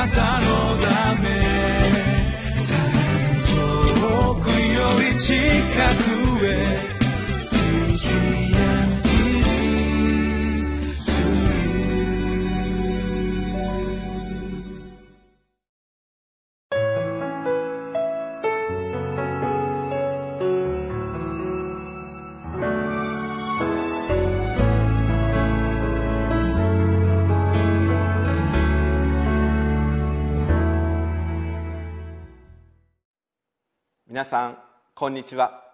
なたのため。遠くより近く。皆さんこんにちは。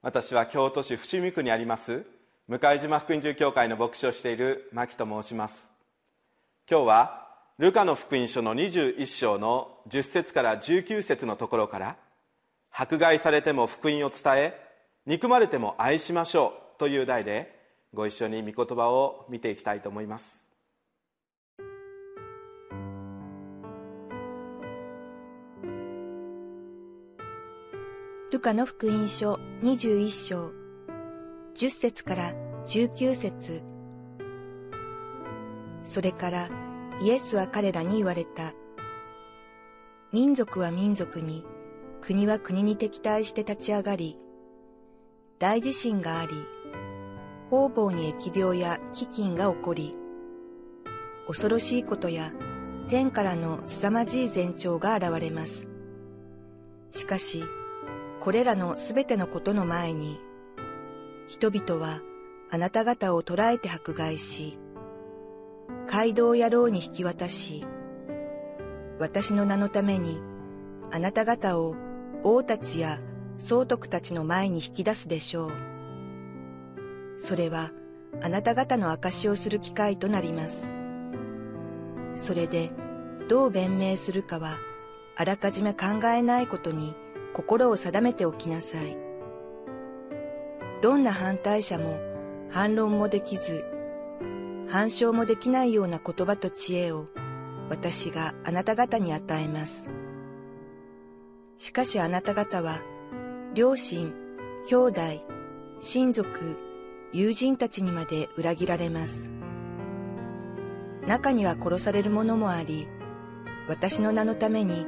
私は京都市伏見区にあります向島福音住教会の牧師をしている牧と申します。今日はルカの福音書の21章の10節から19節のところから迫害されても福音を伝え憎まれても愛しましょうという題でご一緒に御言葉を見ていきたいと思います。ルカの福音書21章10節から19節それからイエスは彼らに言われた。民族は民族に、国は国に敵対して立ち上がり、大地震があり、方々に疫病や飢饉が起こり、恐ろしいことや天からの凄まじい前兆が現れます。しかし、これらのすべてのことの前に、人々はあなた方を捕らえて迫害し、街道野郎に引き渡し、私の名のためにあなた方を王たちや総督たちの前に引き出すでしょう。それはあなた方の証をする機会となります。それでどう弁明するかはあらかじめ考えないことに心を定めておきなさい。どんな反対者も反論もできず、反証もできないような言葉と知恵を私があなた方に与えます。しかしあなた方は、両親、兄弟、親族、友人たちにまで裏切られます。中には殺される者もあり、私の名のために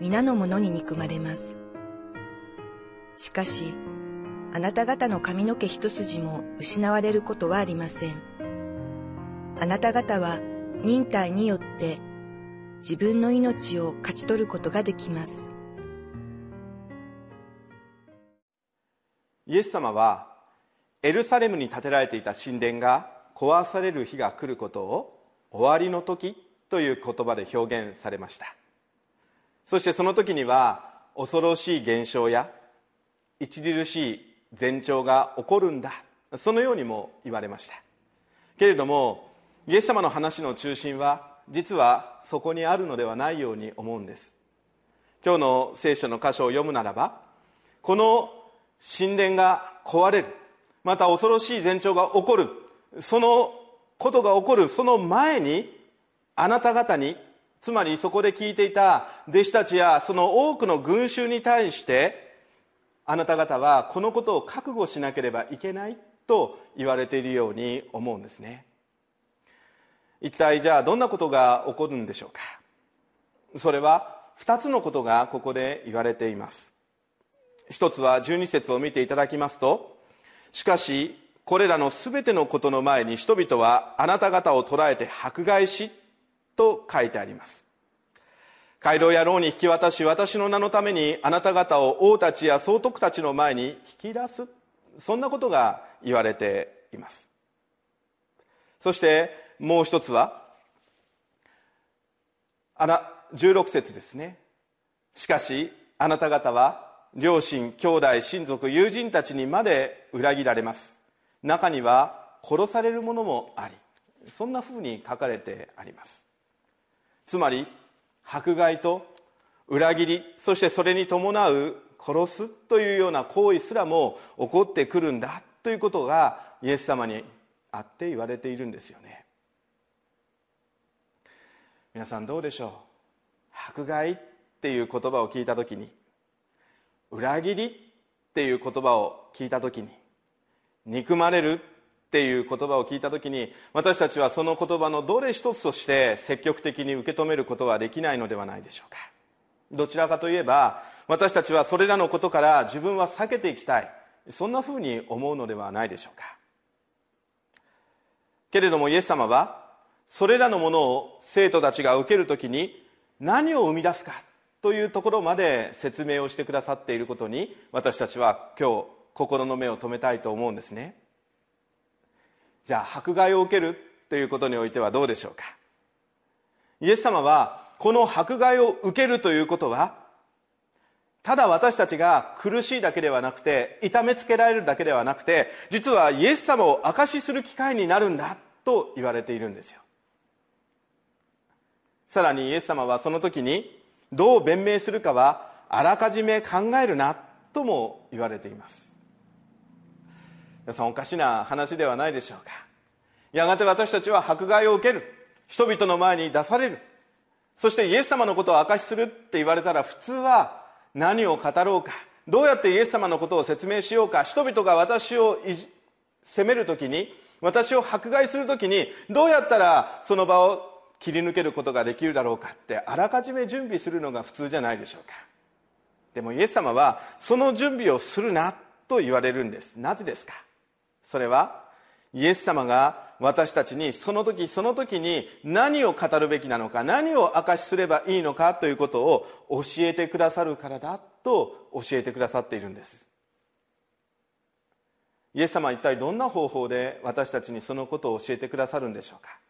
皆の者に憎まれます。しかし、あなた方の髪の毛一筋も失われることはありません。あなた方は忍耐によって自分の命を勝ち取ることができます。イエス様はエルサレムに建てられていた神殿が壊される日が来ることを終わりの時という言葉で表現されましたそしてその時には恐ろしい現象や著しい前兆が起こるんだ。そのようにも言われました。けれどもイエス様の話の中心は実はそこにあるのではないように思うんです。今日の聖書の箇所を読むならばこの神殿が壊れるまた恐ろしい前兆が起こるそのことが起こるその前にあなた方につまりそこで聞いていた弟子たちやその多くの群衆に対してあなた方はこのことを覚悟しなければいけないと言われているように思うんですね。一体じゃあどんなことが起こるんでしょうか。それは2つのことがここで言われています。一つは12節を見ていただきますとしかしこれらの全てのことの前に人々はあなた方を捕らえて迫害しと書いてあります。街道や牢に引き渡し私の名のためにあなた方を王たちや総督たちの前に引き出すそんなことが言われています。そしてもう一つはあら16節ですね。しかしあなた方は両親兄弟親族友人たちにまで裏切られます。中には殺されるものもありそんなふうに書かれてあります。つまり迫害と裏切りそしてそれに伴う殺すというような行為すらも起こってくるんだということがイエス様にあって言われているんですよね。皆さんどうでしょう？迫害っていう言葉を聞いた時に裏切りっていう言葉を聞いた時に憎まれるっていう言葉を聞いた時に私たちはその言葉のどれ一つとして積極的に受け止めることはできないのではないでしょうか。どちらかといえば私たちはそれらのことから自分は避けていきたい。そんなふうに思うのではないでしょうか。けれどもイエス様はそれらのものを生徒たちが受けるときに何を生み出すかというところまで説明をしてくださっていることに私たちは今日心の目を留めたいと思うんですね。じゃあ迫害を受けるということにおいてはどうでしょうか？イエス様はこの迫害を受けるということはただ私たちが苦しいだけではなくて痛めつけられるだけではなくて実はイエス様を証しする機会になるんだと言われているんですよ。さらにイエス様はその時にどう弁明するかはあらかじめ考えるなとも言われています。皆さんおかしな話ではないでしょうか。やがて私たちは迫害を受ける。人々の前に出される。そしてイエス様のことを証しするって言われたら普通は何を語ろうか。どうやってイエス様のことを説明しようか。人々が私を責める時に私を迫害する時にどうやったらその場を切り抜けることができるだろうか。ってあらかじめ準備するのが普通じゃないでしょうか。でもイエス様はその準備をするなと言われるんです。なぜですか？それはイエス様が私たちにその時その時に何を語るべきなのか何を明かしすればいいのかということを教えてくださるからだと教えてくださっているんです。イエス様は一体どんな方法で私たちにそのことを教えてくださるんでしょうか。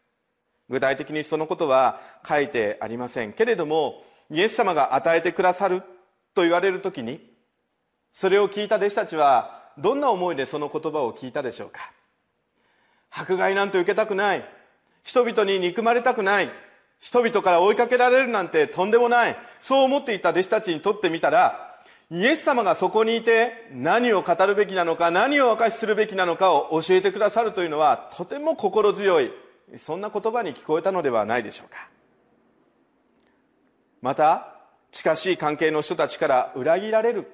具体的にそのことは書いてありません。けれどもイエス様が与えてくださると言われる時にそれを聞いた弟子たちはどんな思いでその言葉を聞いたでしょうか？迫害なんて受けたくない。人々に憎まれたくない。人々から追いかけられるなんてとんでもない。そう思っていた弟子たちにとってみたらイエス様がそこにいて何を語るべきなのか何を明かしするべきなのかを教えてくださるというのはとても心強いそんな言葉に聞こえたのではないでしょうか。また近しい関係の人たちから裏切られる。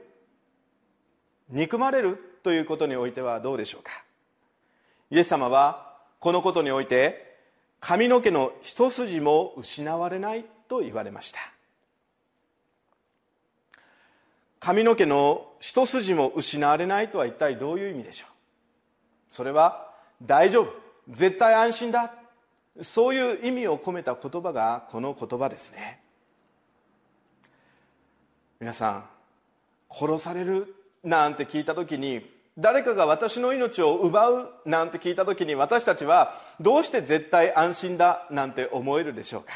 憎まれる。ということにおいてはどうでしょうか？イエス様はこのことにおいて髪の毛の一筋も失われないと言われました。髪の毛の一筋も失われないとは一体どういう意味でしょう？それは大丈夫絶対安心だそういう意味を込めた言葉がこの言葉ですね。皆さん殺されるなんて聞いた時に誰かが私の命を奪うなんて聞いた時に私たちはどうして絶対安心だなんて思えるでしょうか？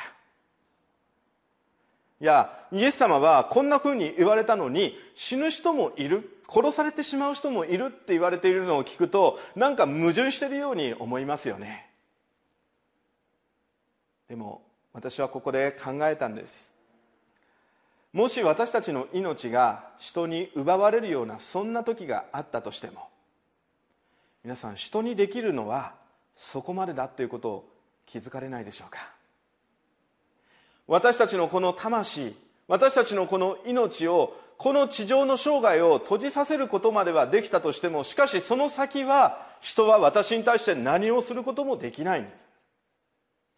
いやイエス様はこんなふうに言われたのに死ぬ人もいる殺されてしまう人もいるって言われているのを聞くとなんか矛盾しているように思いますよね。でも私はここで考えたんです。もし私たちの命が人に奪われるようなそんな時があったとしても皆さん人にできるのはそこまでだということを気づかれないでしょうか？私たちのこの魂私たちのこの命をこの地上の生涯を閉じさせることまではできたとしてもしかしその先は人は私に対して何をすることもできないんです。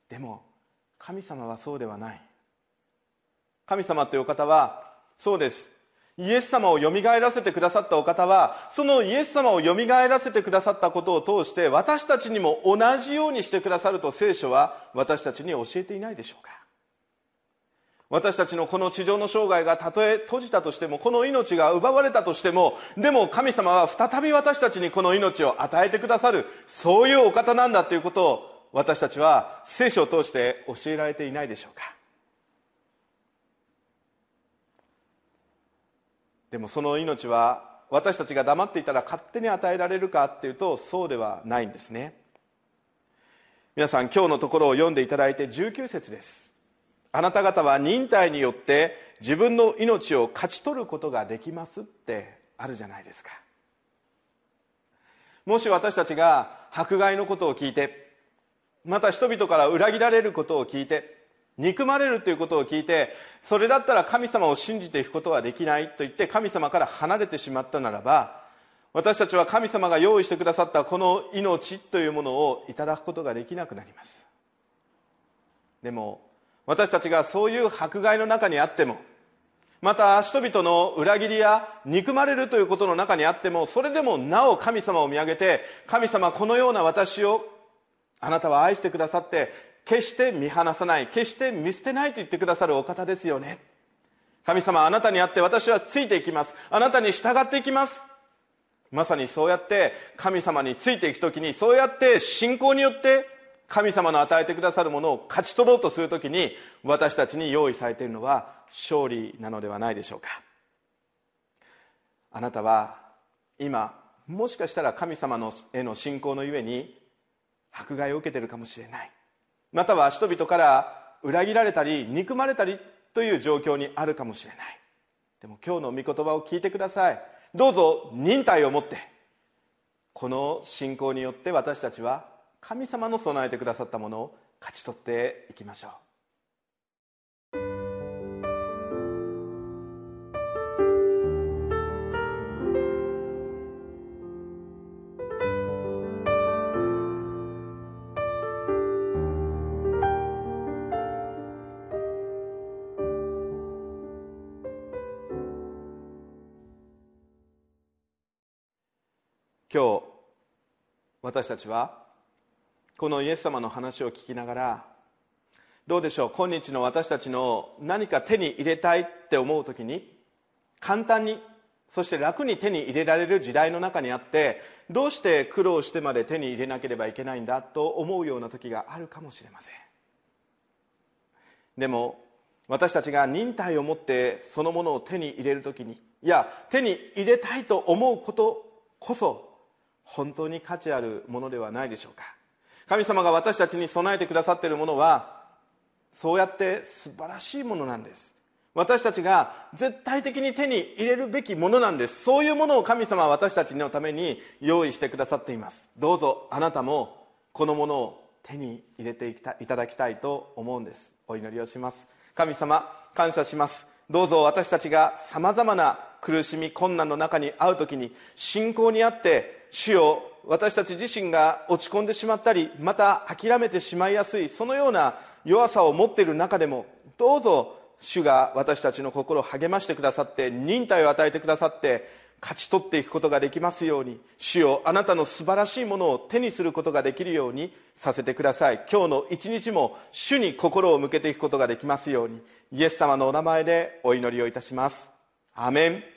でも神様はそうではない。神様というお方はそうです。イエス様をよみがえらせてくださったお方はそのイエス様をよみがえらせてくださったことを通して私たちにも同じようにしてくださると聖書は私たちに教えていないでしょうか。私たちのこの地上の生涯がたとえ閉じたとしてもこの命が奪われたとしてもでも神様は再び私たちにこの命を与えてくださるそういうお方なんだということを私たちは聖書を通して教えられていないでしょうか。でもその命は私たちが黙っていたら勝手に与えられるかっていうとそうではないんですね。皆さん今日のところを読んでいただいて19節です。あなた方は忍耐によって自分の命を勝ち取ることができますってあるじゃないですか。もし私たちが迫害のことを聞いてまた人々から裏切られることを聞いて憎まれるということを聞いてそれだったら神様を信じていくことはできないと言って神様から離れてしまったならば私たちは神様が用意してくださったこの命というものをいただくことができなくなります。でも私たちがそういう迫害の中にあってもまた人々の裏切りや憎まれるということの中にあってもそれでもなお神様を見上げて神様このような私をあなたは愛してくださって決して見放さない決して見捨てないと言ってくださるお方ですよね。神様あなたにあって私はついていきます。あなたに従っていきます。まさにそうやって神様についていく時にそうやって信仰によって神様の与えてくださるものを勝ち取ろうとする時に私たちに用意されているのは勝利なのではないでしょうか。あなたは今もしかしたら神様のへの信仰のゆえに迫害を受けているかもしれない。または人々から裏切られたり憎まれたりという状況にあるかもしれない。でも今日の御言葉を聞いてください。どうぞ忍耐を持ってこの信仰によって私たちは神様の備えてくださったものを勝ち取っていきましょう。今日私たちはこのイエス様の話を聞きながらどうでしょう今日の私たちの何か手に入れたいって思う時に簡単にそして楽に手に入れられる時代の中にあってどうして苦労してまで手に入れなければいけないんだと思うような時があるかもしれません。でも私たちが忍耐を持ってそのものを手に入れる時にいや手に入れたいと思うことこそ本当に価値あるものではないでしょうか。神様が私たちに備えてくださっているものはそうやって素晴らしいものなんです。私たちが絶対的に手に入れるべきものなんです。そういうものを神様は私たちのために用意してくださっています。どうぞあなたもこのものを手に入れていただきたいと思うんです。お祈りをします。神様感謝します。どうぞ私たちがさまざまな苦しみ困難の中に遭う時に信仰にあって主よ私たち自身が落ち込んでしまったりまた諦めてしまいやすいそのような弱さを持っている中でもどうぞ主が私たちの心を励ましてくださって忍耐を与えてくださって勝ち取っていくことができますように主よあなたの素晴らしいものを手にすることができるようにさせてください。今日の一日も主に心を向けていくことができますように。イエス様のお名前でお祈りをいたします。アメン。